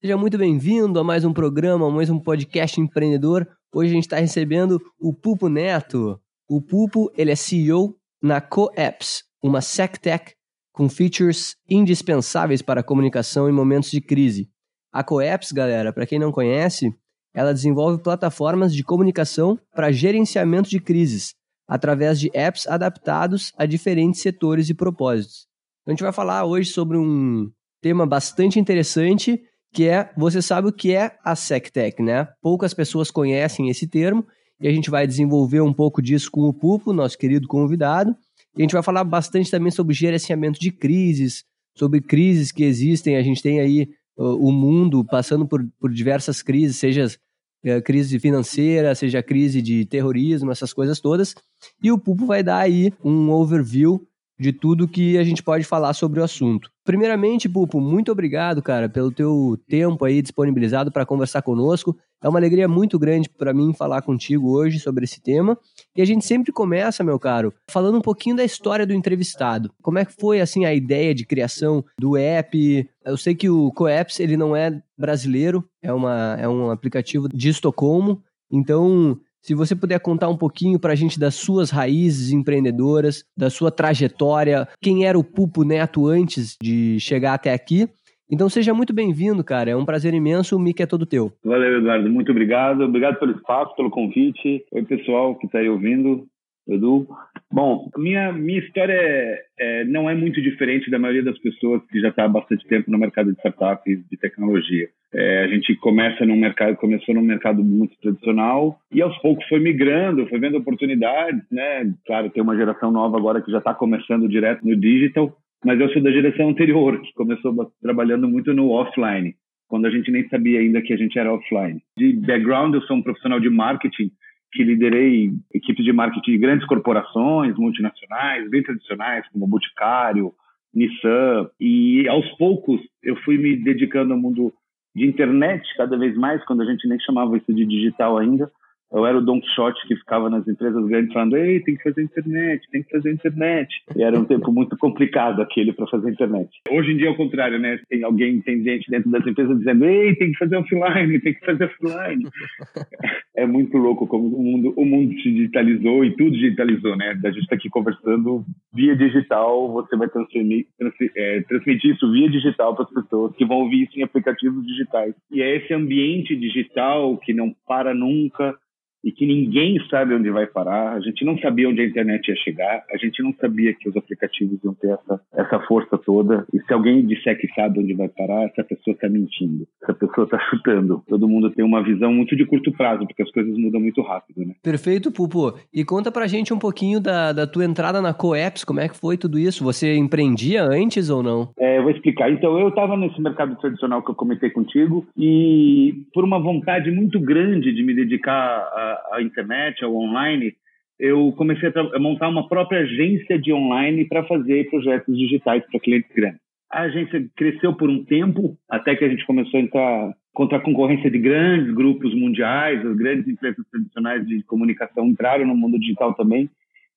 Seja muito bem-vindo a mais um programa, a mais um podcast empreendedor. Hoje a gente está recebendo o Pupo Neto. O Pupo, ele é CEO na CoApps, uma SecTech com features indispensáveis para a comunicação em momentos de crise. A CoApps, galera, para quem não conhece, ela desenvolve plataformas de comunicação para gerenciamento de crises, através de apps adaptados a diferentes setores e propósitos. Então a gente vai falar hoje sobre um tema bastante interessante, que é, você sabe o que é a SecTech, né? Poucas pessoas conhecem esse termo, e a gente vai desenvolver um pouco disso com o Pupo, nosso querido convidado. E a gente vai falar bastante também sobre gerenciamento de crises, sobre crises que existem. A gente tem aí uh, o mundo passando por, por diversas crises, seja uh, crise financeira, seja crise de terrorismo, essas coisas todas. E o Pupo vai dar aí um overview de tudo que a gente pode falar sobre o assunto. Primeiramente, Pupo, muito obrigado, cara, pelo teu tempo aí disponibilizado para conversar conosco. É uma alegria muito grande para mim falar contigo hoje sobre esse tema. E a gente sempre começa, meu caro, falando um pouquinho da história do entrevistado. Como é que foi assim a ideia de criação do app? Eu sei que o Coapps ele não é brasileiro, é, uma, é um aplicativo de Estocolmo. Então, se você puder contar um pouquinho para a gente das suas raízes empreendedoras, da sua trajetória, quem era o Pupo Neto antes de chegar até aqui. Então seja muito bem-vindo, cara. É um prazer imenso. O mic é todo teu. Valeu, Eduardo. Muito obrigado. Obrigado pelo espaço, pelo convite. Oi, pessoal que está aí ouvindo. Edu. Bom, minha, minha história é, é, não é muito diferente da maioria das pessoas que já está há bastante tempo no mercado de startups de tecnologia. É, a gente começa num mercado, começou num mercado muito tradicional e aos poucos foi migrando, foi vendo oportunidades, né? Claro, tem uma geração nova agora que já está começando direto no digital, mas eu sou da geração anterior, que começou trabalhando muito no offline, quando a gente nem sabia ainda que a gente era offline. De background, eu sou um profissional de marketing, que liderei equipes de marketing de grandes corporações multinacionais, bem tradicionais, como Boticário, Nissan, e aos poucos eu fui me dedicando ao mundo de internet cada vez mais, quando a gente nem chamava isso de digital ainda, eu era o Don Quixote que ficava nas empresas grandes falando: Ei, tem que fazer internet, tem que fazer internet. E era um tempo muito complicado aquele para fazer internet. Hoje em dia é o contrário, né? Tem alguém, tem gente dentro das empresas dizendo: Ei, tem que fazer offline, tem que fazer offline. é muito louco como o mundo, o mundo se digitalizou e tudo digitalizou, né? A gente está aqui conversando via digital, você vai transferir, transferir, é, transmitir isso via digital para as pessoas que vão ouvir isso em aplicativos digitais. E é esse ambiente digital que não para nunca e que ninguém sabe onde vai parar. A gente não sabia onde a internet ia chegar, a gente não sabia que os aplicativos iam ter essa, essa força toda. E se alguém disser que sabe onde vai parar, essa pessoa está mentindo, essa pessoa está chutando. Todo mundo tem uma visão muito de curto prazo, porque as coisas mudam muito rápido, né? Perfeito, Pupo. E conta pra gente um pouquinho da, da tua entrada na Coeps, como é que foi tudo isso? Você empreendia antes ou não? É, eu vou explicar. Então, eu estava nesse mercado tradicional que eu comentei contigo e por uma vontade muito grande de me dedicar a a, internet, ao online, eu comecei a, montar uma própria agência de online para fazer projetos digitais para clientes grandes. A agência cresceu por um tempo, até que a gente começou a entrar contra a concorrência de grandes grupos mundiais, as grandes empresas tradicionais de comunicação entraram no mundo digital também,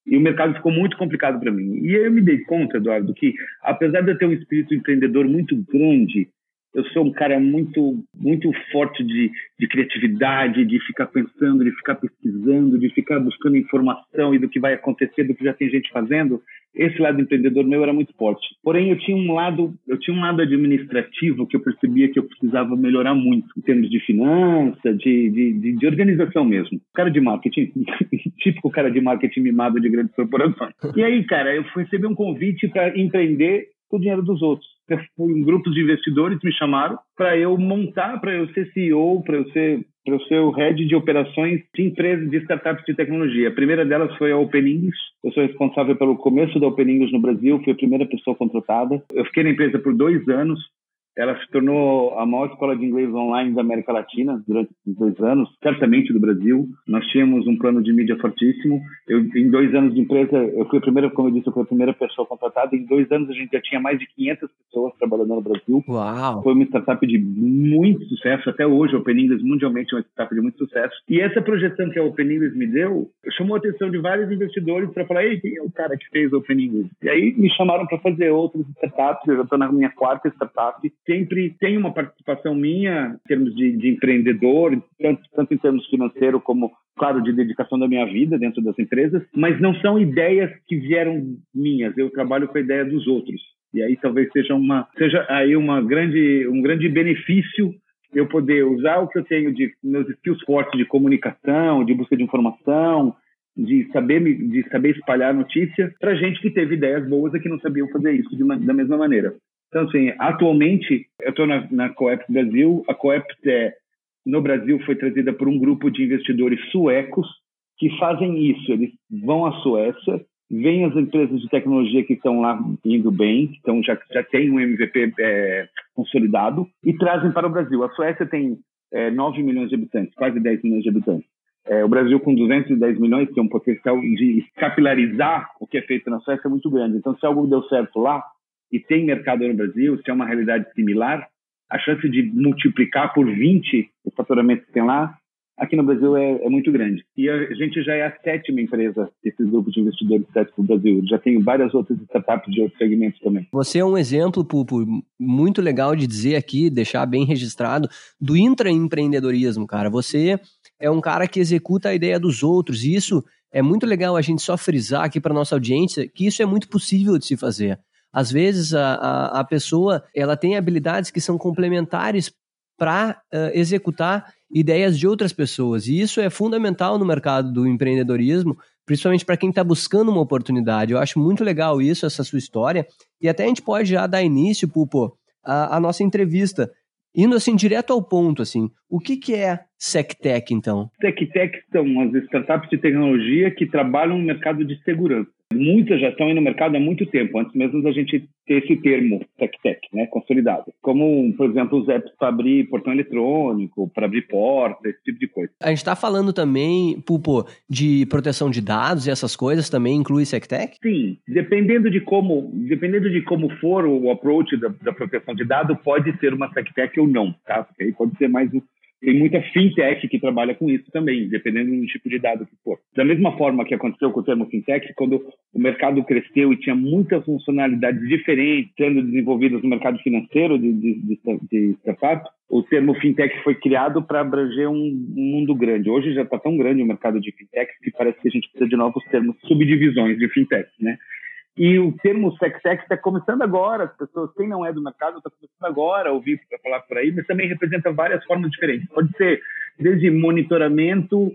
e o mercado ficou muito complicado para mim. E eu me dei conta, Eduardo, que apesar de eu ter um espírito empreendedor muito grande, eu sou um cara muito muito forte de, de criatividade, de ficar pensando, de ficar pesquisando, de ficar buscando informação e do que vai acontecer, do que já tem gente fazendo. Esse lado empreendedor meu era muito forte. Porém, eu tinha um lado, eu tinha um lado administrativo que eu percebia que eu precisava melhorar muito em termos de finança, de, de, de, de organização mesmo. Cara de marketing, típico cara de marketing mimado de grandes corporações. E aí, cara, eu recebi um convite para empreender com o dinheiro dos outros. Um grupos de investidores me chamaram para eu montar, para eu ser CEO, para eu ser para eu ser o head de operações de empresas de startups de tecnologia. A primeira delas foi a Open English. Eu sou responsável pelo começo da Open English no Brasil, fui a primeira pessoa contratada. Eu fiquei na empresa por dois anos, ela se tornou a maior escola de inglês online da América Latina durante dois anos, certamente do Brasil. Nós tínhamos um plano de mídia fortíssimo. Eu, em dois anos de empresa, eu fui a primeira, como eu disse, eu fui a primeira pessoa contratada. Em dois anos a gente já tinha mais de 500 pessoas trabalhando no Brasil. Uau! Foi uma startup de muito sucesso. Até hoje, a Open English mundialmente é uma startup de muito sucesso. E essa projeção que a Open English me deu, chamou a atenção de vários investidores para falar, ei, quem é o cara que fez a Open English? E aí me chamaram para fazer outras startups. Eu já estou na minha quarta startup sempre tem uma participação minha em termos de, de empreendedor, tanto, tanto em termos financeiro como, claro, de dedicação da minha vida dentro das empresas, mas não são ideias que vieram minhas. Eu trabalho com a ideia dos outros. E aí talvez seja uma seja aí uma grande um grande benefício eu poder usar o que eu tenho de meus skills fortes de comunicação, de busca de informação, de saber de saber espalhar notícia para gente que teve ideias boas e que não sabiam fazer isso uma, da mesma maneira. Então, assim, atualmente eu estou na, na Coeps Brasil. A Coeps é, no Brasil foi trazida por um grupo de investidores suecos que fazem isso. Eles vão à Suécia, vêm as empresas de tecnologia que estão lá indo bem, então já, já tem um MVP é, consolidado, e trazem para o Brasil. A Suécia tem é, 9 milhões de habitantes, quase 10 milhões de habitantes. É, o Brasil, com 210 milhões, tem um potencial de capilarizar o que é feito na Suécia é muito grande. Então, se algo deu certo lá, e tem mercado no Brasil, se é uma realidade similar, a chance de multiplicar por 20 o faturamento que tem lá, aqui no Brasil é, é muito grande. E a gente já é a sétima empresa desses grupos de investidores sétimos no Brasil. Já tem várias outras startups de outros segmentos também. Você é um exemplo, Pupo, muito legal de dizer aqui, deixar bem registrado, do intraempreendedorismo, cara. Você é um cara que executa a ideia dos outros, e isso é muito legal a gente só frisar aqui para nossa audiência que isso é muito possível de se fazer. Às vezes a, a, a pessoa ela tem habilidades que são complementares para uh, executar ideias de outras pessoas. E isso é fundamental no mercado do empreendedorismo, principalmente para quem está buscando uma oportunidade. Eu acho muito legal isso, essa sua história. E até a gente pode já dar início, Pupo, a, a nossa entrevista. Indo assim direto ao ponto, assim, o que, que é SecTech, então? SecTech são as startups de tecnologia que trabalham no mercado de segurança. Muitas já estão aí no mercado há muito tempo, antes mesmo da gente ter esse termo tech-tech, né, consolidado. Como, por exemplo, os apps para abrir portão eletrônico, para abrir porta, esse tipo de coisa. A gente está falando também, Pupo, de proteção de dados e essas coisas também inclui SecTech? Sim, dependendo de como, dependendo de como for o approach da, da proteção de dados, pode ser uma SecTech ou não, tá? Porque aí pode ser mais tem muita fintech que trabalha com isso também, dependendo do tipo de dado que for. Da mesma forma que aconteceu com o termo fintech, quando o mercado cresceu e tinha muitas funcionalidades diferentes sendo desenvolvidas no mercado financeiro de, de, de, de startup, o termo fintech foi criado para abranger um, mundo grande. Hoje já está tão grande o mercado de fintech que parece que a gente precisa de novos termos, subdivisões de fintech, né? E o termo sex-sex está começando agora, as pessoas, quem não é do mercado, está começando agora a ouvir para falar por aí, mas também representa várias formas diferentes. Pode ser desde monitoramento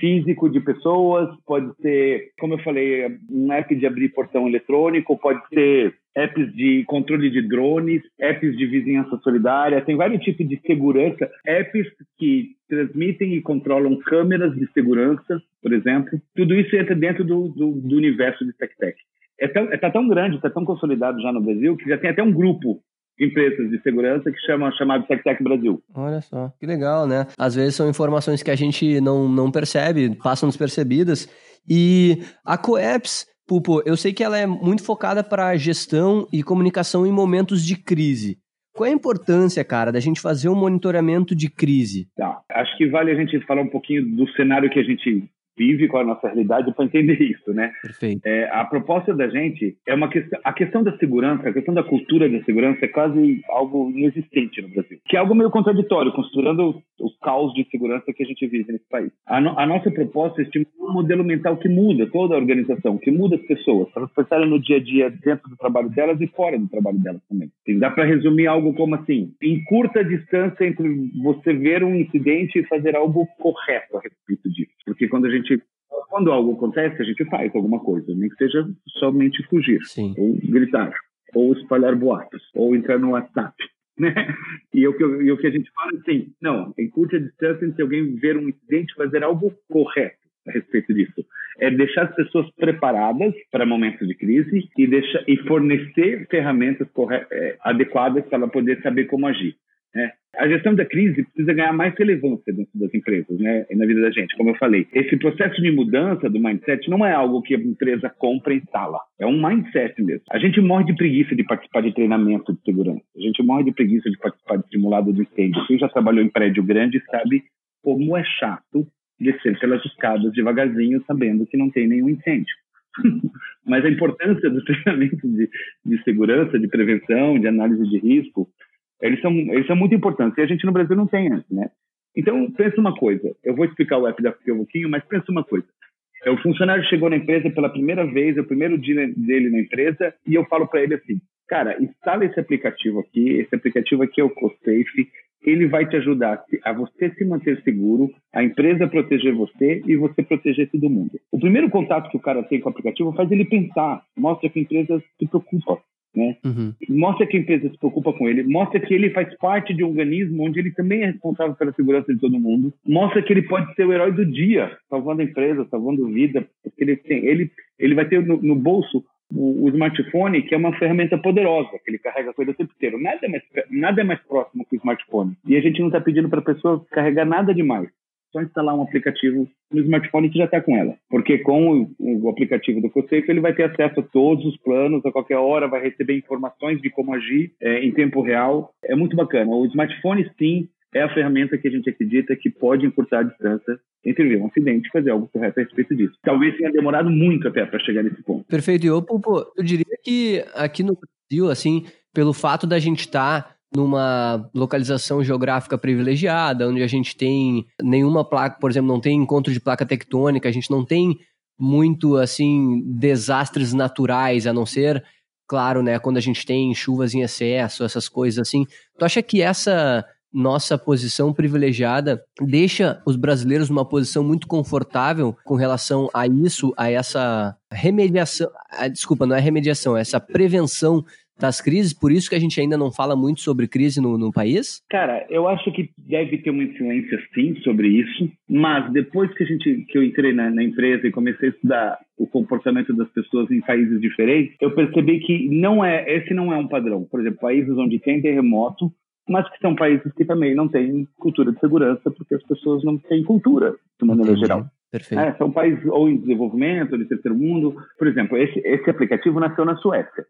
físico de pessoas, pode ser, como eu falei, um app de abrir portão eletrônico, pode ser apps de controle de drones, apps de vizinhança solidária, tem vários tipos de segurança, apps que transmitem e controlam câmeras de segurança, por exemplo. Tudo isso entra dentro do, do, do universo de tech-tech é tão, é, tá tão grande, está tão consolidado já no Brasil, que já tem até um grupo de empresas de segurança que chama chamado TecTec Brasil. Olha só, que legal, né? Às vezes são informações que a gente não, não percebe, passam despercebidas. E a Coeps, Pupo, eu sei que ela é muito focada para gestão e comunicação em momentos de crise. Qual é a importância, cara, da gente fazer um monitoramento de crise? Tá. Acho que vale a gente falar um pouquinho do cenário que a gente vive com a nossa realidade para entender isso, né? Perfeito. É, a proposta da gente é uma questão, a questão da segurança, a questão da cultura da segurança é quase algo inexistente no Brasil, que é algo meio contraditório, considerando o, o caos de segurança que a gente vive nesse país. A, no, a nossa proposta é estimular um modelo mental que muda toda a organização, que muda as pessoas, para elas pensarem no dia a dia dentro do trabalho delas e fora do trabalho delas também. Assim, dá para resumir algo como assim, em curta distância entre você ver um incidente e fazer algo correto a respeito disso. Porque quando a gente quando algo acontece, a gente faz alguma coisa, nem que seja somente fugir, Sim. ou gritar, ou espalhar boatos, ou entrar no WhatsApp. Né? E, o que, e o que a gente fala é assim, não, em curta distância, entre alguém ver um incidente, fazer algo correto a respeito disso. É deixar as pessoas preparadas para momentos de crise e, deixar, e fornecer ferramentas é, adequadas para ela poder saber como agir. Né? A gestão da crise precisa ganhar mais relevância dentro das empresas, né? E na vida da gente, como eu falei. Esse processo de mudança do mindset não é algo que a empresa compra e instala. É um mindset mesmo. A gente morre de preguiça de participar de treinamento de segurança. A gente morre de preguiça de participar de simulado de incêndio. Quem já trabalhou em prédio grande sabe como é chato descer pelas escadas devagarzinho, sabendo que não tem nenhum incêndio. Mas a importância do treinamento de, de segurança, de prevenção, de análise de risco, eles são, eles são muito importantes. E a gente no Brasil não tem antes, né? Então, pensa uma coisa. Eu vou explicar o app daqui a pouquinho, mas pensa uma coisa. É, o funcionário chegou na empresa pela primeira vez, é o primeiro dia dele na empresa, e eu falo para ele assim, cara, instala esse aplicativo aqui, esse aplicativo aqui é o CoSafe, ele vai te ajudar a você se manter seguro, a empresa proteger você e você proteger todo mundo. O primeiro contato que o cara tem com o aplicativo faz ele pensar, mostra que a empresa se preocupa né? Uhum. Mostra que a empresa se preocupa com ele, mostra que ele faz parte de um organismo onde ele também é responsável pela segurança de todo mundo, mostra que ele pode ser o herói do dia, salvando a empresa, salvando vida, porque ele tem, ele, ele vai ter no, no bolso o, o, smartphone, que é uma ferramenta poderosa, que ele carrega a coisa o tempo inteiro. Nada é mais, nada é mais próximo que o smartphone. E a gente não está pedindo para a pessoa carregar nada demais só instalar um aplicativo no smartphone que já está com ela. Porque com o, o aplicativo do CoSafe, ele vai ter acesso a todos os planos, a qualquer hora, vai receber informações de como agir é, em tempo real. É muito bacana. O smartphone, sim, é a ferramenta que a gente acredita que pode encurtar a distância entre um acidente e fazer algo correto a respeito disso. Talvez tenha demorado muito até para chegar nesse ponto. Perfeito. E eu, eu diria que aqui no Brasil, assim, pelo fato da gente estar tá numa localização geográfica privilegiada, onde a gente tem nenhuma placa, por exemplo, não tem encontro de placa tectônica, a gente não tem muito assim desastres naturais, a não ser, claro, né, quando a gente tem chuvas em excesso, essas coisas assim. Tu acha que essa nossa posição privilegiada deixa os brasileiros numa posição muito confortável com relação a isso, a essa remediação, a, desculpa, não é remediação, é essa prevenção das crises, por isso que a gente ainda não fala muito sobre crise no, no país? Cara, eu acho que deve ter uma influência sim sobre isso, mas depois que a gente que eu entrei na, na empresa e comecei a estudar o comportamento das pessoas em países diferentes, eu percebi que não é esse não é um padrão. Por exemplo, países onde tem terremoto, mas que são países que também não têm cultura de segurança, porque as pessoas não têm cultura, de maneira Entendi. geral. Perfeito. É, são países ou em desenvolvimento, ou de terceiro mundo. Por exemplo, esse, esse aplicativo nasceu na Suécia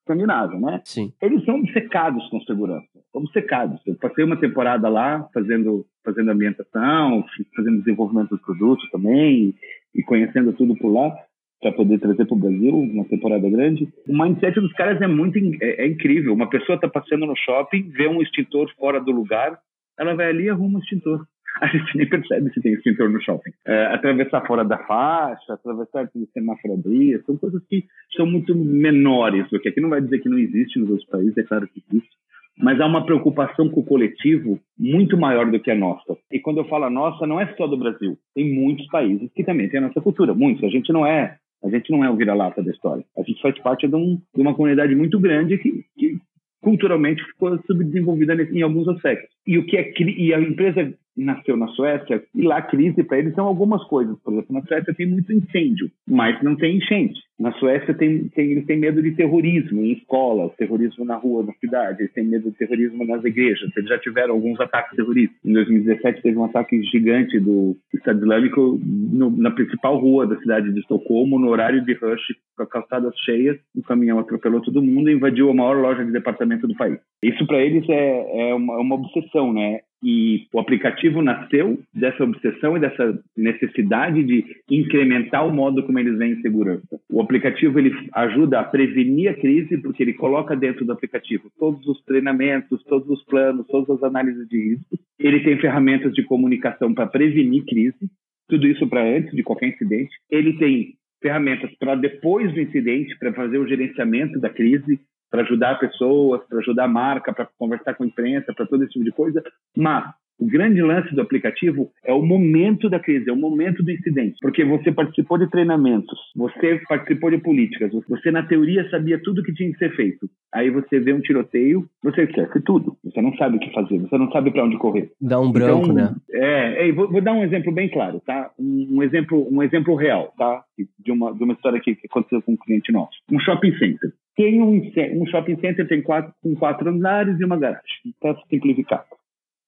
escandinavo, né? Sim. Eles são obcecados com segurança, obcecados. Eu passei uma temporada lá fazendo fazendo ambientação, fazendo desenvolvimento dos produtos também e conhecendo tudo por lá para poder trazer para o Brasil uma temporada grande. O mindset dos caras é muito é, é incrível. Uma pessoa está passando no shopping, vê um extintor fora do lugar, ela vai ali e arruma o extintor a gente nem percebe se tem extintor no shopping. É, atravessar fora da faixa, atravessar o semáforo abrir, são coisas que são muito menores, porque aqui não vai dizer que não existe nos outros países, é claro que existe, mas há uma preocupação com o coletivo muito maior do que a nossa. E quando eu falo a nossa, não é só do Brasil. Tem muitos países que também têm a nossa cultura, muitos. A gente não é a gente não é o vira-lata da história. A gente faz parte de, um, de uma comunidade muito grande que, que culturalmente ficou subdesenvolvida em alguns aspectos. E o que é e a empresa nasceu na Suécia e lá a crise para eles são algumas coisas. Por exemplo, na Suécia tem muito incêndio, mas não tem enchente. Na Suécia tem, tem, eles têm medo de terrorismo em escolas, terrorismo na rua, na cidade, eles têm medo de terrorismo nas igrejas. Eles já tiveram alguns ataques terroristas. Em 2017 teve um ataque gigante do Estado Islâmico no, na principal rua da cidade de Estocolmo, no horário de rush, com calçadas cheias, um caminhão atropelou todo mundo e invadiu a maior loja de departamento do país. Isso para eles é, é uma, uma obsessão, né? E o aplicativo nasceu dessa obsessão e dessa necessidade de incrementar o modo como eles veem segurança. O aplicativo ele ajuda a prevenir a crise porque ele coloca dentro do aplicativo todos os treinamentos, todos os planos, todas as análises de risco. Ele tem ferramentas de comunicação para prevenir crise, tudo isso para antes de qualquer incidente. Ele tem ferramentas para depois do incidente, para fazer o gerenciamento da crise, para ajudar pessoas, para ajudar a marca, para conversar com a imprensa, para todo esse tipo de coisa. Mas o grande lance do aplicativo é o momento da crise, é o momento do incidente. Porque você participou de treinamentos, você participou de políticas, você na teoria sabia tudo o que tinha que ser feito. Aí você vê um tiroteio, você esquece tudo. Você não sabe o que fazer, você não sabe para onde correr. Dá um branco, então, né? É, é vou, vou, dar um exemplo bem claro, tá? Um, um, exemplo, um exemplo real, tá? De uma, de uma história que aconteceu com um cliente nosso. Um shopping center. Tem um, um shopping center tem quatro, com quatro andares e uma garagem, para simplificar.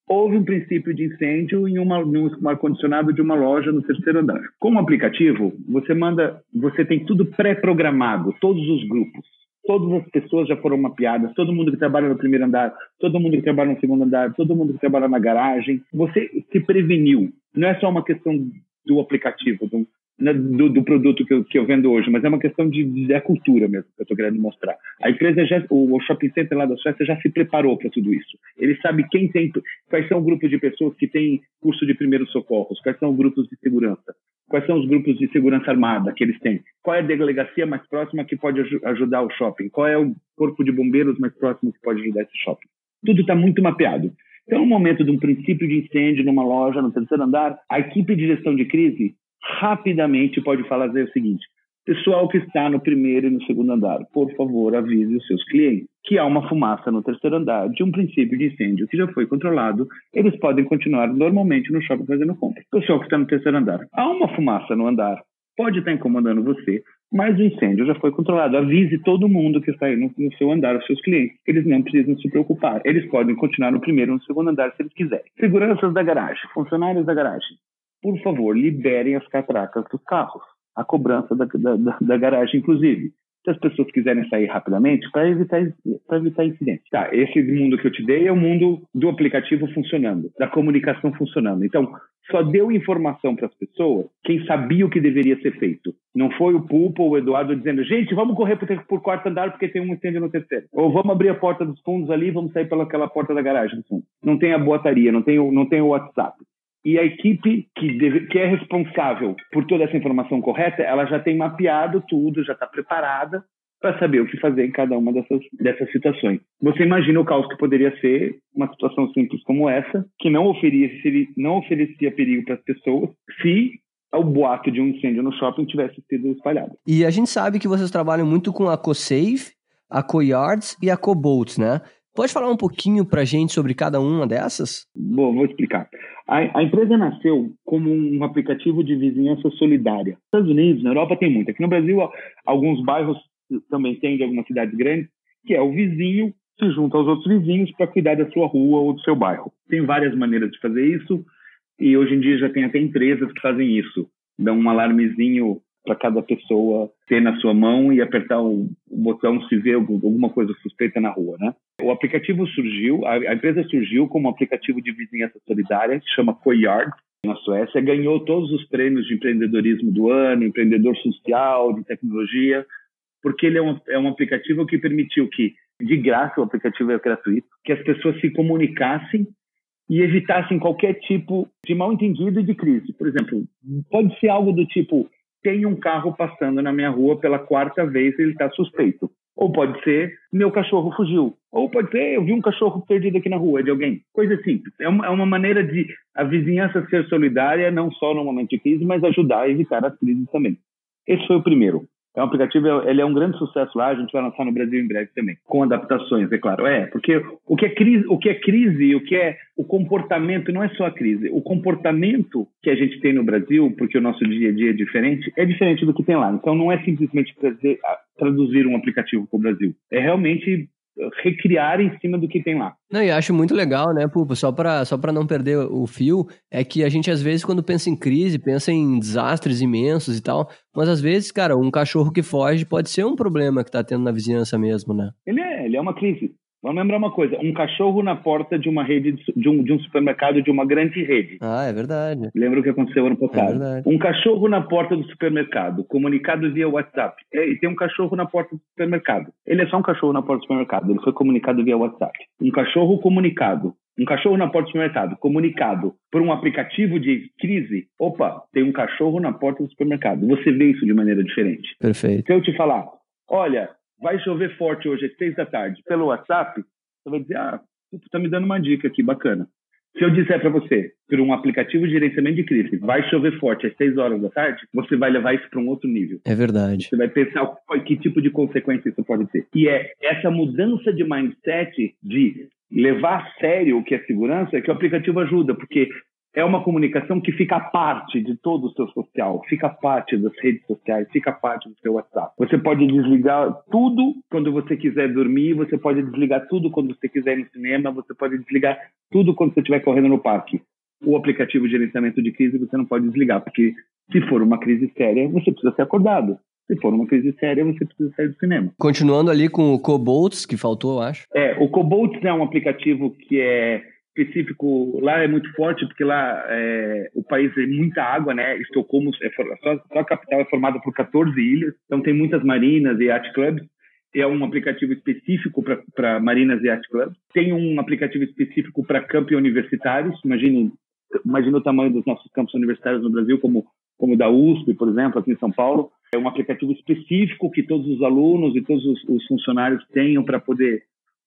Houve um princípio de incêndio em uma, um ar-condicionado de uma loja no terceiro andar. Com o aplicativo, você manda, você tem tudo pré-programado, todos os grupos. Todas as pessoas já foram mapeadas, todo mundo que trabalha no primeiro andar, todo mundo que trabalha no segundo andar, todo mundo que trabalha na garagem. Você se preveniu. Não é só uma questão do aplicativo, do, do, produto que eu, que eu, vendo hoje, mas é uma questão de, de da cultura mesmo que eu estou querendo mostrar. A empresa já, o, o, shopping center lá da Suécia já se preparou para tudo isso. Ele sabe quem tem, quais são os grupos de pessoas que têm curso de primeiros socorros, quais são os grupos de segurança, quais são os grupos de segurança armada que eles têm, qual é a delegacia mais próxima que pode aj ajudar o shopping, qual é o corpo de bombeiros mais próximo que pode ajudar esse shopping. Tudo está muito mapeado. Então, no momento de um princípio de incêndio numa loja no terceiro andar, a equipe de gestão de crise rapidamente pode fazer o seguinte: pessoal que está no primeiro e no segundo andar, por favor, avise os seus clientes que há uma fumaça no terceiro andar de um princípio de incêndio que já foi controlado, eles podem continuar normalmente no shopping fazendo compras. Pessoal que está no terceiro andar, há uma fumaça no andar, pode estar incomodando você, mas o incêndio já foi controlado. Avise todo mundo que está aí no, no, seu andar, os seus clientes. Eles não precisam se preocupar. Eles podem continuar no primeiro ou no segundo andar se eles quiserem. Seguranças da garagem, funcionários da garagem por favor, liberem as catracas dos carros, a cobrança da, da, da garagem, inclusive. Se as pessoas quiserem sair rapidamente, para evitar, evitar incidentes. Tá, esse mundo que eu te dei é o mundo do aplicativo funcionando, da comunicação funcionando. Então, só deu informação para as pessoas quem sabia o que deveria ser feito. Não foi o Pulpo ou o Eduardo dizendo, gente, vamos correr por, quarto andar porque tem um incêndio no terceiro. Ou vamos abrir a porta dos fundos ali e vamos sair pelaquela porta da garagem do fundo. Não tem a boataria, não tem não tem o WhatsApp e a equipe que, deve, que é responsável por toda essa informação correta, ela já tem mapeado tudo, já está preparada para saber o que fazer em cada uma dessas, dessas situações. Você imagina o caos que poderia ser uma situação simples como essa, que não oferecia, não oferecia perigo para as pessoas, se o boato de um incêndio no shopping tivesse sido espalhado. E a gente sabe que vocês trabalham muito com a CoSafe, a CoYards e a CoBolts, né? Pode falar um pouquinho para a gente sobre cada uma dessas? Bom, vou explicar. A, a, empresa nasceu como um aplicativo de vizinhança solidária. Nos Estados Unidos, na Europa tem muito. Aqui no Brasil, alguns bairros também tem de algumas cidades grandes, que é o vizinho se junta aos outros vizinhos para cuidar da sua rua ou do seu bairro. Tem várias maneiras de fazer isso e hoje em dia já tem até empresas que fazem isso. Dão um alarmezinho para cada pessoa ter na sua mão e apertar o, botão se vê alguma coisa suspeita na rua, né? O aplicativo surgiu, a, empresa surgiu como um aplicativo de vizinhança solidária, se chama Coyard, na Suécia, ganhou todos os prêmios de empreendedorismo do ano, empreendedor social, de tecnologia, porque ele é um, é um aplicativo que permitiu que, de graça, o aplicativo é gratuito, que as pessoas se comunicassem e evitassem qualquer tipo de mal entendido e de crise. Por exemplo, pode ser algo do tipo, tem um carro passando na minha rua pela quarta vez e ele está suspeito. Ou pode ser, meu cachorro fugiu. Ou pode ser, eu vi um cachorro perdido aqui na rua de alguém. Coisa simples. É uma, é uma maneira de a vizinhança ser solidária, não só no momento de crise, mas ajudar a evitar as crises também. Esse foi o primeiro. É um aplicativo, ele é um grande sucesso lá, a gente vai lançar no Brasil em breve também, com adaptações, é claro. É, porque o que é crise, o que é crise, o que é o comportamento não é só a crise. O comportamento que a gente tem no Brasil, porque o nosso dia a dia é diferente, é diferente do que tem lá. Então não é simplesmente trazer, traduzir um aplicativo para o Brasil. É realmente recriar em cima do que tem lá. Não, e acho muito legal, né, Pupo, só para só não perder o fio, é que a gente às vezes quando pensa em crise, pensa em desastres imensos e tal, mas às vezes, cara, um cachorro que foge pode ser um problema que tá tendo na vizinhança mesmo, né? Ele é, ele é uma crise. Vamos lembrar uma coisa: um cachorro na porta de uma rede de um, de um supermercado de uma grande rede. Ah, é verdade. Lembra o que aconteceu ano passado? É verdade. Um cachorro na porta do supermercado, comunicado via WhatsApp. É, e tem um cachorro na porta do supermercado. Ele é só um cachorro na porta do supermercado. Ele foi comunicado via WhatsApp. Um cachorro comunicado um cachorro na porta do supermercado, comunicado por um aplicativo de crise, opa, tem um cachorro na porta do supermercado. Você vê isso de maneira diferente. Perfeito. Se eu te falar, olha, vai chover forte hoje às seis da tarde, pelo WhatsApp, você vai dizer, ah, tu tá me dando uma dica aqui, bacana. Se eu disser para você, por um aplicativo de gerenciamento de crise, vai chover forte às 6 horas da tarde, você vai levar isso para um outro nível. É verdade. Você vai pensar que tipo de consequência isso pode ter. E é essa mudança de mindset de levar a sério o que é segurança que o aplicativo ajuda, porque é uma comunicação que fica parte de todo o seu social, fica parte das redes sociais, fica parte do seu WhatsApp. Você pode desligar tudo quando você quiser dormir, você pode desligar tudo quando você quiser ir no cinema, você pode desligar tudo quando você estiver correndo no parque. O aplicativo de gerenciamento de crise você não pode desligar, porque se for uma crise séria, você precisa ser acordado. Se for uma crise séria, você precisa sair do cinema. Continuando ali com o Cobolts, que faltou, eu acho. É, o Cobolts é um aplicativo que é específico lá é muito forte porque lá é, o país tem muita água, né? Estocolmo é só, só, a capital é formada por 14 ilhas, então tem muitas marinas e yacht clubs. É um aplicativo específico para marinas e yacht clubs. Tem um aplicativo específico para campos universitários. Imagine, imagine o tamanho dos nossos campos universitários no Brasil, como como da USP, por exemplo, aqui em São Paulo. É um aplicativo específico que todos os alunos e todos os, os funcionários tenham para poder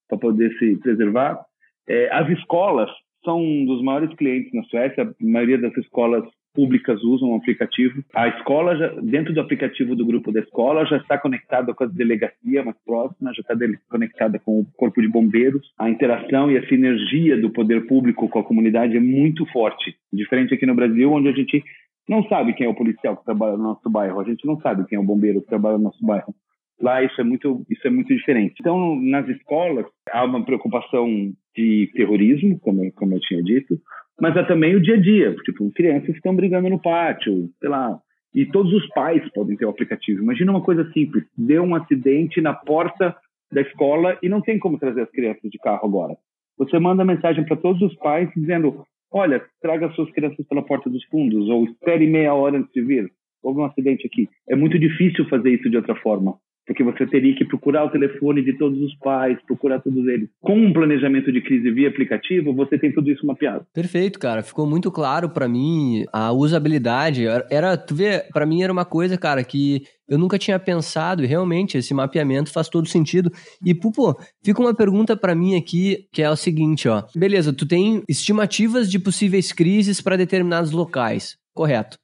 para poder se preservar. É, as escolas são um dos maiores clientes na Suécia. A maioria das escolas públicas usam o aplicativo. A escola, já, dentro do aplicativo do grupo da escola, já está conectada com a delegacia mais próxima, já está conectada com o corpo de bombeiros. A interação e a sinergia do poder público com a comunidade é muito forte. Diferente aqui no Brasil, onde a gente não sabe quem é o policial que trabalha no nosso bairro, a gente não sabe quem é o bombeiro que trabalha no nosso bairro. Lá isso é muito isso é muito diferente. Então nas escolas há uma preocupação de terrorismo, como como eu tinha dito, mas há também o dia a dia, tipo crianças estão brigando no pátio, sei lá. E todos os pais podem ter o aplicativo. Imagina uma coisa simples: deu um acidente na porta da escola e não tem como trazer as crianças de carro agora. Você manda mensagem para todos os pais dizendo: olha, traga suas crianças pela porta dos fundos ou espere meia hora antes de vir. Houve um acidente aqui. É muito difícil fazer isso de outra forma porque você teria que procurar o telefone de todos os pais, procurar todos eles. Com um planejamento de crise via aplicativo, você tem tudo isso mapeado. Perfeito, cara. Ficou muito claro para mim a usabilidade. Era, tu vê, para mim era uma coisa, cara, que eu nunca tinha pensado e realmente esse mapeamento faz todo sentido. E, pô, fica uma pergunta para mim aqui, que é o seguinte, ó. Beleza, tu tem estimativas de possíveis crises para determinados locais, correto?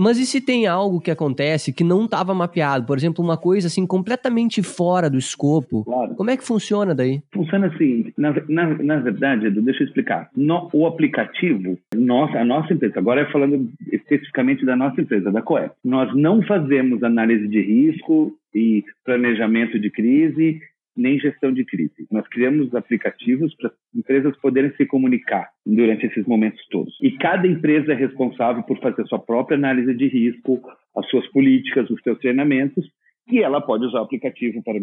Mas e se tem algo que acontece que não estava mapeado? Por exemplo, uma coisa assim completamente fora do escopo. Claro. Como é que funciona daí? Funciona assim. Na, na, na verdade, Edu, deixa eu explicar. No, o aplicativo, nossa, a nossa empresa, agora é falando especificamente da nossa empresa, da Coep, nós não fazemos análise de risco e planejamento de crise nem gestão de crise. Nós criamos aplicativos para empresas poderem se comunicar durante esses momentos todos. E cada empresa é responsável por fazer sua própria análise de risco, as suas políticas, os seus treinamentos e ela pode usar o aplicativo para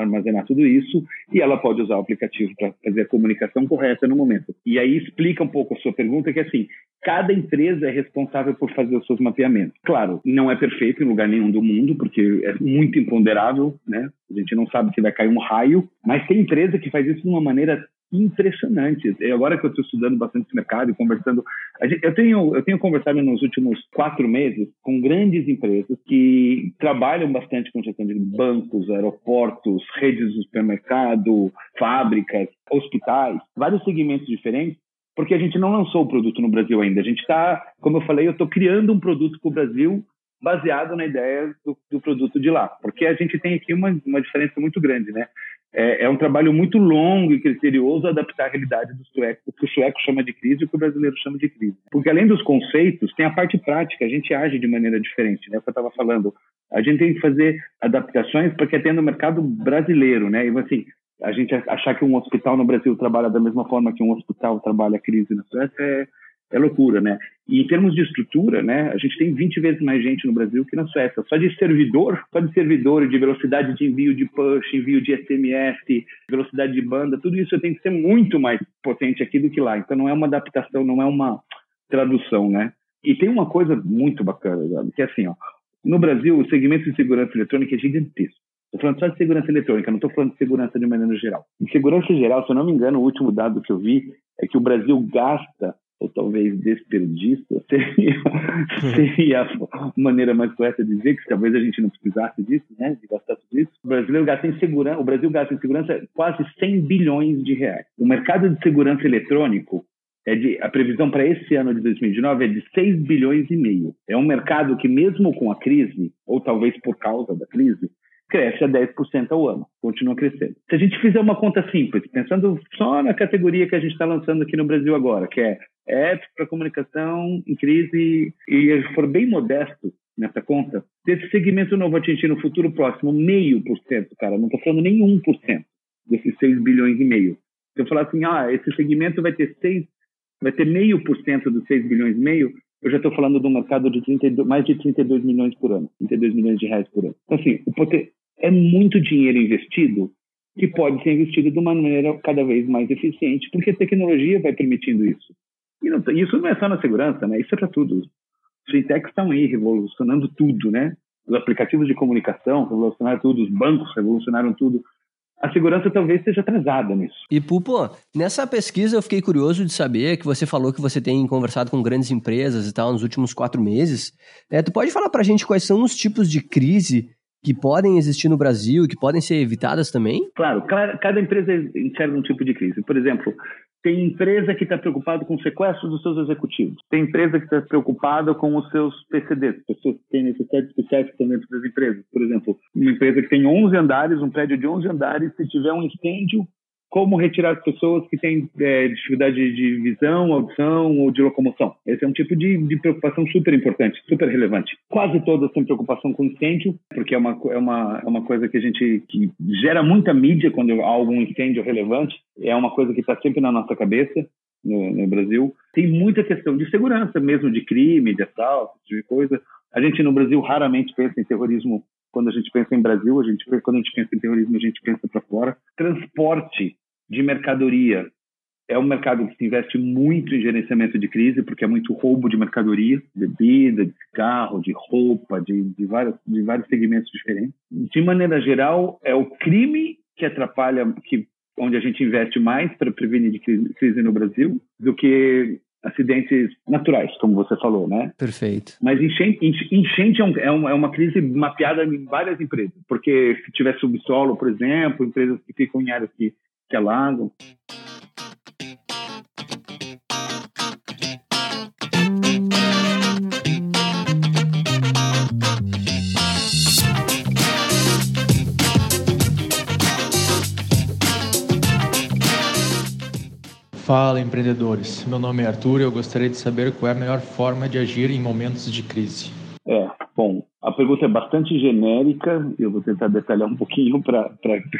armazenar tudo isso, e ela pode usar o aplicativo para fazer a comunicação correta no momento. E aí explica um pouco a sua pergunta, que é assim, cada empresa é responsável por fazer os seus mapeamentos. Claro, não é perfeito em lugar nenhum do mundo, porque é muito imponderável, né? A gente não sabe se vai cair um raio, mas tem empresa que faz isso de uma maneira impressionante. E agora que eu estou estudando bastante esse mercado e conversando, eu tenho eu tenho conversado nos últimos quatro meses com grandes empresas que trabalham bastante com gestão de bancos, aeroportos, redes de supermercado, fábricas, hospitais, vários segmentos diferentes. Porque a gente não lançou o produto no Brasil ainda. A gente está, como eu falei, eu estou criando um produto para o Brasil baseado na ideia do, do, produto de lá. Porque a gente tem aqui uma, uma diferença muito grande, né? É, é, um trabalho muito longo e criterioso adaptar a realidade do sueco, o que o sueco chama de crise e o que o brasileiro chama de crise. Porque além dos conceitos, tem a parte prática, a gente age de maneira diferente, né? O que eu estava falando, a gente tem que fazer adaptações para que atenda o mercado brasileiro, né? E assim, a gente achar que um hospital no Brasil trabalha da mesma forma que um hospital trabalha a crise na Suécia é, é loucura, né? E em termos de estrutura, né, a gente tem 20 vezes mais gente no Brasil que na Suécia. Só de servidor, só de servidor, de velocidade de envio de push, envio de SMS, velocidade de banda, tudo isso tem que ser muito mais potente aqui do que lá. Então não é uma adaptação, não é uma tradução, né? E tem uma coisa muito bacana, que é assim, ó, no Brasil o segmento de segurança eletrônica é gigantesco. Estou falando só de segurança eletrônica, não estou falando de segurança de maneira geral. Em segurança geral, se eu não me engano, o último dado que eu vi é que o Brasil gasta ou talvez desperdiça, seria, seria a maneira mais correta de dizer que talvez a gente não precisasse disso, né, de gastar tudo isso. O gasta em segurança, o Brasil gasta em segurança quase 100 bilhões de reais. O mercado de segurança eletrônico é de, a previsão para esse ano de 2019 é de 6 bilhões e meio. É um mercado que mesmo com a crise, ou talvez por causa da crise, cresce a 10% ao ano, continua crescendo. Se a gente fizer uma conta simples, pensando só na categoria que a gente está lançando aqui no Brasil agora, que é apps para comunicação em crise, e for bem modesto nessa conta, desse segmento novo atingir no futuro próximo meio por cento, cara, não estou falando nem 1% desses 6 bilhões e meio. Se eu falar assim, ah, esse segmento vai ter 6, vai ter meio por cento dos 6 bilhões e meio, eu já estou falando de um mercado de 32, mais de 32 milhões por ano, 32 milhões de reais por ano. Então, assim, o, é muito dinheiro investido que pode ser investido de uma maneira cada vez mais eficiente, porque a tecnologia vai permitindo isso. E não, isso não é só na segurança, né? Isso é para tudo. Os fintechs estão aí revolucionando tudo, né? Os aplicativos de comunicação revolucionaram tudo, os bancos revolucionaram tudo. A segurança talvez esteja atrasada nisso. E, Pupo, nessa pesquisa eu fiquei curioso de saber que você falou que você tem conversado com grandes empresas e tal nos últimos quatro meses. É, tu pode falar para gente quais são os tipos de crise que podem existir no Brasil e que podem ser evitadas também? Claro, cada empresa enxerga um tipo de crise. Por exemplo, tem empresa que está preocupada com o sequestro dos seus executivos. Tem empresa que está preocupada com os seus PCDs, pessoas que têm necessidades específicas dentro das empresas. Por exemplo, uma empresa que tem 11 andares, um prédio de 11 andares, se tiver um incêndio, como retirar as pessoas que têm é, dificuldade de visão, audição ou de locomoção. Esse é um tipo de, de, preocupação super importante, super relevante. Quase todas têm preocupação com incêndio, porque é uma, é uma, é uma coisa que a gente que gera muita mídia quando há algum incêndio relevante. É uma coisa que está sempre na nossa cabeça. No, no, Brasil tem muita questão de segurança mesmo, de crime, de assalto, tipo de coisa. A gente no Brasil raramente pensa em terrorismo quando a gente pensa em Brasil, a gente quando a gente pensa em terrorismo a gente pensa para fora. Transporte de mercadoria. É um mercado que se investe muito em gerenciamento de crise, porque é muito roubo de mercadoria, bebida, de carro, de roupa, de, de, vários, de vários segmentos diferentes. De maneira geral, é o crime que atrapalha, que, onde a gente investe mais para prevenir de crise, crise no Brasil, do que acidentes naturais, como você falou, né? Perfeito. Mas enchente, enchente é, um, é, uma crise mapeada em várias empresas, porque se tiver subsolo, por exemplo, empresas que ficam em áreas que que alagam. Fala, empreendedores. Meu nome é Arthur e eu gostaria de saber qual é a melhor forma de agir em momentos de crise. É, bom, a pergunta é bastante genérica, eu vou tentar detalhar um pouquinho para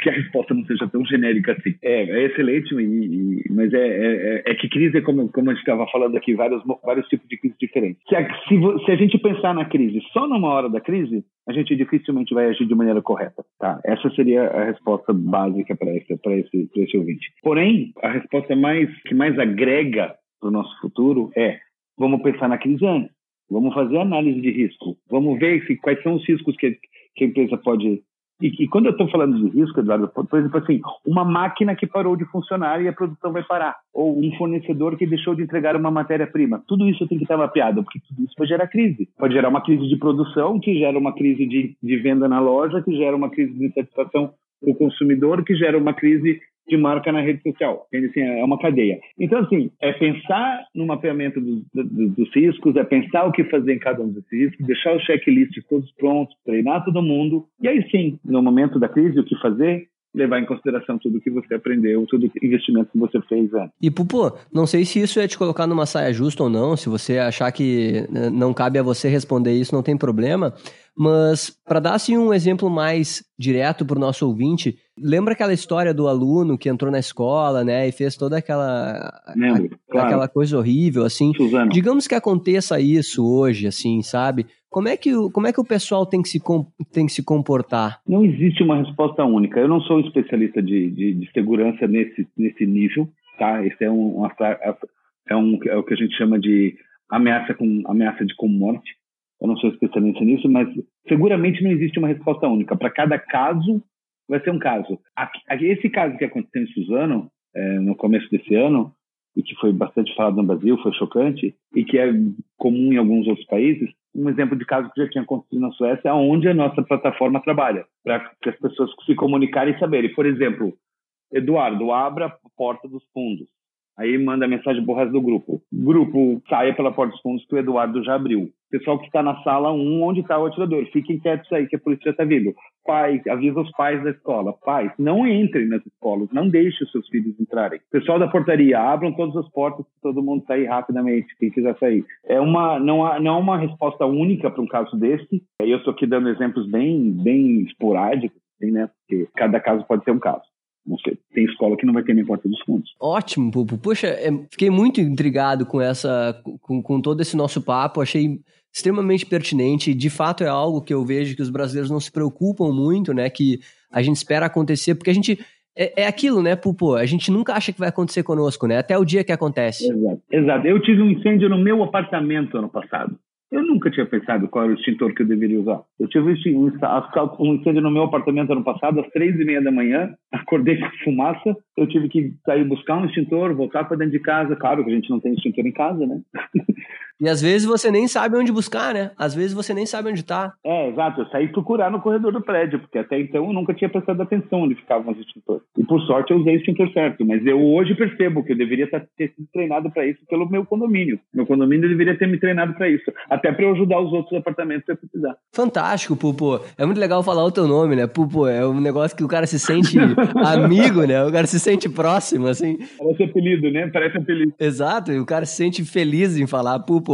que a resposta não seja tão genérica assim. É, é excelente, e, e, mas é, é, é, que crise, como, como a gente estava falando aqui, vários, vários tipos de crise diferentes. Se a, se, se a gente pensar na crise só numa hora da crise, a gente dificilmente vai agir de maneira correta. Tá? Essa seria a resposta básica para esse, esse, esse ouvinte. Porém, a resposta mais, que mais agrega para o nosso futuro é vamos pensar na crise antes. Vamos fazer análise de risco. Vamos ver se, quais são os riscos que, que a empresa pode. E, e quando eu estou falando de risco, Eduardo, por exemplo, assim, uma máquina que parou de funcionar e a produção vai parar, ou um fornecedor que deixou de entregar uma matéria-prima. Tudo isso tem que estar mapeado, porque tudo isso vai gerar crise. Pode gerar uma crise de produção, que gera uma crise de, de venda na loja, que gera uma crise de insatisfação do consumidor, que gera uma crise de marca na rede social. Assim, é uma cadeia. Então, assim, é pensar no mapeamento dos, dos, dos, riscos, é pensar o que fazer em cada um desses riscos, deixar os checklists todos prontos, treinar todo mundo, e aí sim, no momento da crise, o que fazer? Levar em consideração tudo que você aprendeu, todo investimento que você fez antes. E, Pupu, não sei se isso é te colocar numa saia justa ou não, se você achar que né, não cabe a você responder isso, não tem problema, mas para dar assim um exemplo mais direto para o nosso ouvinte, lembra aquela história do aluno que entrou na escola, né, e fez toda aquela Lembro, a, claro. aquela coisa horrível assim. Suzano. Digamos que aconteça isso hoje, assim, sabe? Como é que como é que o pessoal tem que se tem que se comportar? Não existe uma resposta única. Eu não sou especialista de, de, de segurança nesse nesse nível, tá? Esse é um uma, é um é o que a gente chama de ameaça com ameaça de com morte eu não sou especialista nisso, mas seguramente não existe uma resposta única. Para cada caso, vai ser um caso. Esse caso que aconteceu em Suzano, é, no começo desse ano, e que foi bastante falado no Brasil, foi chocante, e que é comum em alguns outros países, um exemplo de caso que já tinha acontecido na Suécia, onde a nossa plataforma trabalha, para que as pessoas se comunicarem e saberem. Por exemplo, Eduardo, abra a porta dos fundos. Aí manda mensagem pro resto do grupo. Grupo, saia pela porta dos fundos que o Eduardo já abriu. Pessoal que está na sala 1, onde está o atirador. Fiquem quietos aí que a polícia está vindo. Pais, avisa os pais da escola. Pais, não entrem nas escolas. Não deixem os seus filhos entrarem. Pessoal da portaria, abram todas as portas para todo mundo sair rapidamente, quem quiser sair. É uma, não, há, não há uma resposta única para um caso desse. Eu estou aqui dando exemplos bem, bem esporádicos, assim, né? Porque cada caso pode ser um caso. Não sei, tem escola que não vai ter nem porta dos fundos. Ótimo, Pupo. Poxa, é, fiquei muito intrigado com essa, com, com todo esse nosso papo. Achei extremamente pertinente. De fato, é algo que eu vejo que os brasileiros não se preocupam muito, né? Que a gente espera acontecer, porque a gente é, é, aquilo, né, Pupo? A gente nunca acha que vai acontecer conosco, né? Até o dia que acontece. Exato. Exato. Eu tive um incêndio no meu apartamento ano passado. Eu nunca tinha pensado qual era o extintor que eu deveria usar. Eu tive um incêndio no meu apartamento ano passado, às três e meia da manhã, acordei com fumaça, eu tive que sair buscar um extintor, voltar para dentro de casa. Claro que a gente não tem extintor em casa, né? E às vezes você nem sabe onde buscar, né? Às vezes você nem sabe onde está. É, exato. Eu saí procurar no corredor do prédio, porque até então eu nunca tinha prestado atenção onde ficavam os extintores. E por sorte eu usei o extintor certo. Mas eu hoje percebo que eu deveria ter sido treinado para isso pelo meu condomínio. Meu condomínio deveria ter me treinado para isso. Até para eu ajudar os outros apartamentos se eu precisar. Fantástico, Pupo. É muito legal falar o teu nome, né? Pupo, é um negócio que o cara se sente amigo, né? O cara se sente próximo, assim. Parece apelido, né? Parece apelido. Exato. E o cara se sente feliz em falar, Pupo,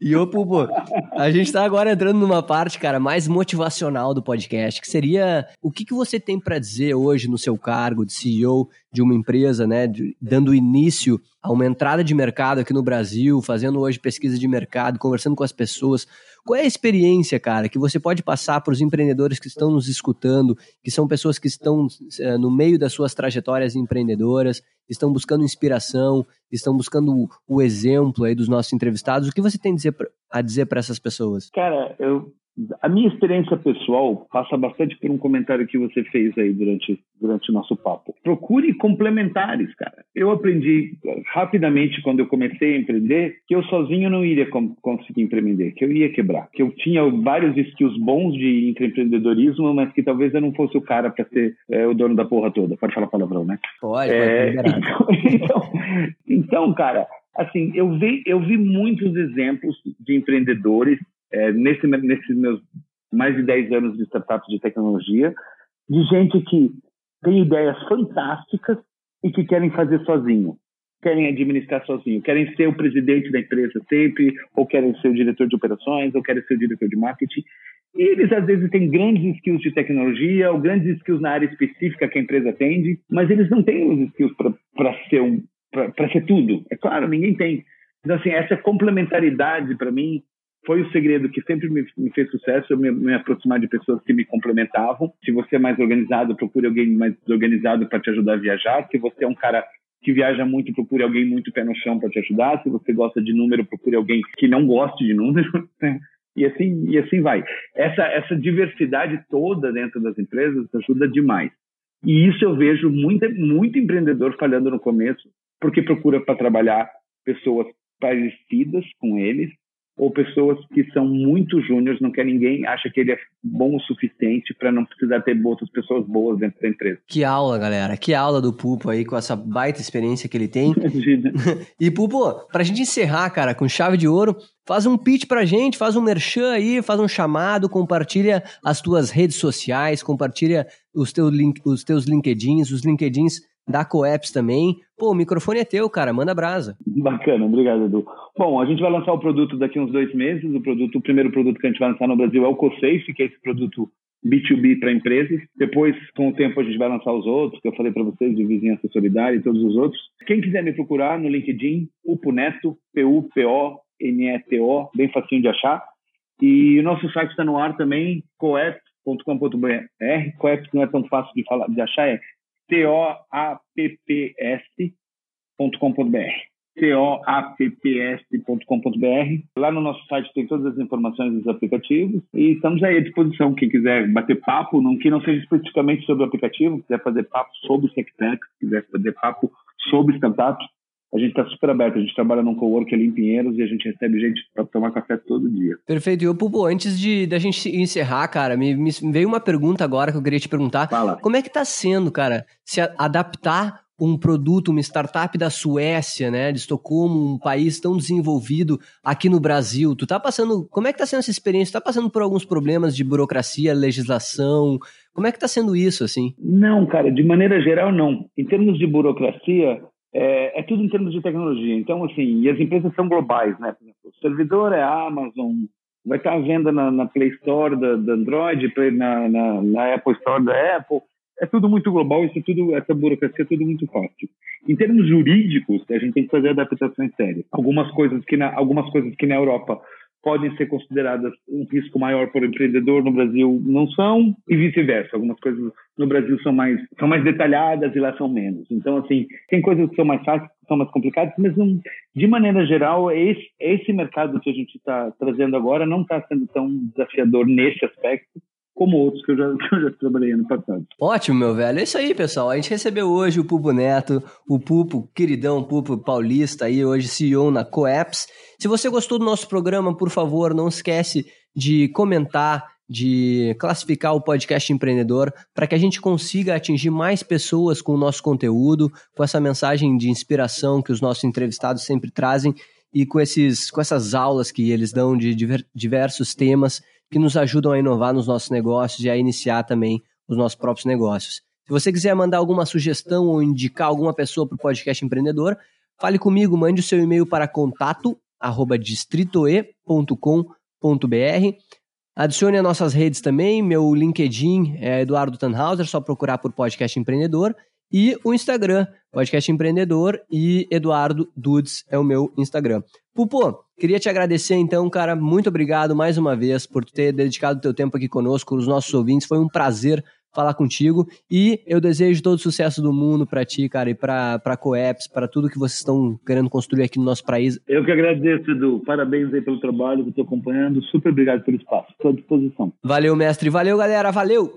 e ô, Pupo, a gente tá agora entrando numa parte, cara, mais motivacional do podcast, que seria o que, que você tem para dizer hoje no seu cargo de CEO de uma empresa, né, de, dando início a uma entrada de mercado aqui no Brasil, fazendo hoje pesquisa de mercado, conversando com as pessoas. Qual é a experiência, cara, que você pode passar para os empreendedores que estão nos escutando, que são pessoas que estão é, no meio das suas trajetórias empreendedoras, estão buscando inspiração, estão buscando o, o exemplo aí dos nossos entrevistados? O que você tem a dizer para essas pessoas? Cara, eu a minha experiência pessoal passa bastante por um comentário que você fez aí durante, durante o nosso papo. Procure complementares, cara. Eu aprendi rapidamente quando eu comecei a empreender que eu sozinho não iria conseguir empreender, que eu ia quebrar, que eu tinha vários skills bons de empreendedorismo, mas que talvez eu não fosse o cara para ser é, o dono da porra toda. Pode falar palavrão, né? Pode, é, pode então, então, então, cara, assim, eu vi, eu vi muitos exemplos de empreendedores é, nesse, nesses meus mais de 10 anos de startups de tecnologia, de gente que tem ideias fantásticas e que querem fazer sozinho, querem administrar sozinho, querem ser o presidente da empresa sempre, ou querem ser o diretor de operações, ou querem ser o diretor de marketing. E eles às vezes têm grandes skills de tecnologia ou grandes skills na área específica que a empresa atende, mas eles não têm os skills para ser um, ser tudo. É claro, ninguém tem. Então assim, essa complementaridade para mim foi o segredo que sempre me, me fez sucesso, eu me, me, aproximar de pessoas que me complementavam. Se você é mais organizado, procure alguém mais desorganizado para te ajudar a viajar. Se você é um cara que viaja muito, procure alguém muito pé no chão para te ajudar. Se você gosta de número, procure alguém que não goste de número. Né? E assim, e assim vai. Essa, essa diversidade toda dentro das empresas ajuda demais. E isso eu vejo muito, muito empreendedor falhando no começo, porque procura para trabalhar pessoas parecidas com eles, ou pessoas que são muito júniores, não quer ninguém, acha que ele é bom o suficiente para não precisar ter outras pessoas boas dentro da empresa. Que aula, galera. Que aula do Pupo aí, com essa baita experiência que ele tem. e, Pupo, pra gente encerrar, cara, com chave de ouro, faz um pitch pra gente, faz um merchan aí, faz um chamado, compartilha as tuas redes sociais, compartilha os, teu link, os teus LinkedIns, os LinkedIns da Coeps também. Pô, o microfone é teu, cara, manda brasa. Bacana, obrigado, Edu. Bom, a gente vai lançar o produto daqui uns dois meses. O produto, o primeiro produto que a gente vai lançar no Brasil é o CoSafe, que é esse produto B2B para empresas. Depois, com o tempo, a gente vai lançar os outros, que eu falei para vocês, de Vizinhança Solidária e todos os outros. Quem quiser me procurar no LinkedIn, Upuneto, P-U-P-O-N-E-T-O, bem facinho de achar. E o nosso site está no ar também, coep.com.br. Coep não é tão fácil de, falar, de achar, é coapps.com.br coapps.com.br. Lá no nosso site tem todas as informações dos aplicativos e estamos aí à disposição. Quem quiser bater papo, não, que não seja especificamente sobre o aplicativo, quiser fazer papo sobre o SecTech, quiser fazer papo sobre startups, a gente está super aberto. A gente trabalha num cowork ali em Pinheiros e a gente recebe gente para tomar café todo dia. Perfeito. E, eu, Pupo, antes de da gente encerrar, cara, me, me, veio uma pergunta agora que eu queria te perguntar. Fala. Como é que está sendo, cara, se adaptar um produto, uma startup da Suécia, né, de Estocolmo, um país tão desenvolvido aqui no Brasil. Tu tá passando, como é que tá sendo essa experiência? Tu tá passando por alguns problemas de burocracia, legislação? Como é que tá sendo isso, assim? Não, cara, de maneira geral, não. Em termos de burocracia, é, é, tudo em termos de tecnologia. Então, assim, e as empresas são globais, né? o servidor é a Amazon, vai estar à venda na, na Play Store da, da Android, na, na, na, Apple Store da Apple. É tudo muito global, isso tudo, essa burocracia é tudo muito fácil. Em termos jurídicos, a gente tem que fazer adaptações sérias. Algumas coisas que na, algumas coisas que na Europa podem ser consideradas um risco maior para o empreendedor no Brasil não são e vice-versa. Algumas coisas no Brasil são mais são mais detalhadas e lá são menos. Então assim tem coisas que são mais fáceis, que são mais complicadas, mas de maneira geral esse esse mercado que a gente está trazendo agora não está sendo tão desafiador nesse aspecto como outros que eu, já, que eu já trabalhei ano passado. Ótimo, meu velho. É isso aí, pessoal. A gente recebeu hoje o Pupo Neto, o Pupo, queridão Pupo paulista, aí hoje CEO na Coeps. Se você gostou do nosso programa, por favor, não esquece de comentar, de classificar o podcast empreendedor para que a gente consiga atingir mais pessoas com o nosso conteúdo, com essa mensagem de inspiração que os nossos entrevistados sempre trazem e com, esses, com essas aulas que eles dão de diversos temas que nos ajudam a inovar nos nossos negócios e a iniciar também os nossos próprios negócios. Se você quiser mandar alguma sugestão ou indicar alguma pessoa para o podcast empreendedor, fale comigo, mande o seu e-mail para contato distritoe.com.br. Adicione as nossas redes também, meu LinkedIn é Eduardo Tannhauser, só procurar por podcast empreendedor. E o Instagram, Podcast Empreendedor e Eduardo Dudes é o meu Instagram. Pupo, queria te agradecer então, cara. Muito obrigado mais uma vez por ter dedicado o teu tempo aqui conosco, os nossos ouvintes. Foi um prazer falar contigo e eu desejo todo o sucesso do mundo para ti, cara, e para para Coeps, para tudo que vocês estão querendo construir aqui no nosso país. Eu que agradeço, Edu. Parabéns aí pelo trabalho que estou acompanhando. Super obrigado pelo espaço. Estou à disposição. Valeu, mestre. Valeu, galera. Valeu.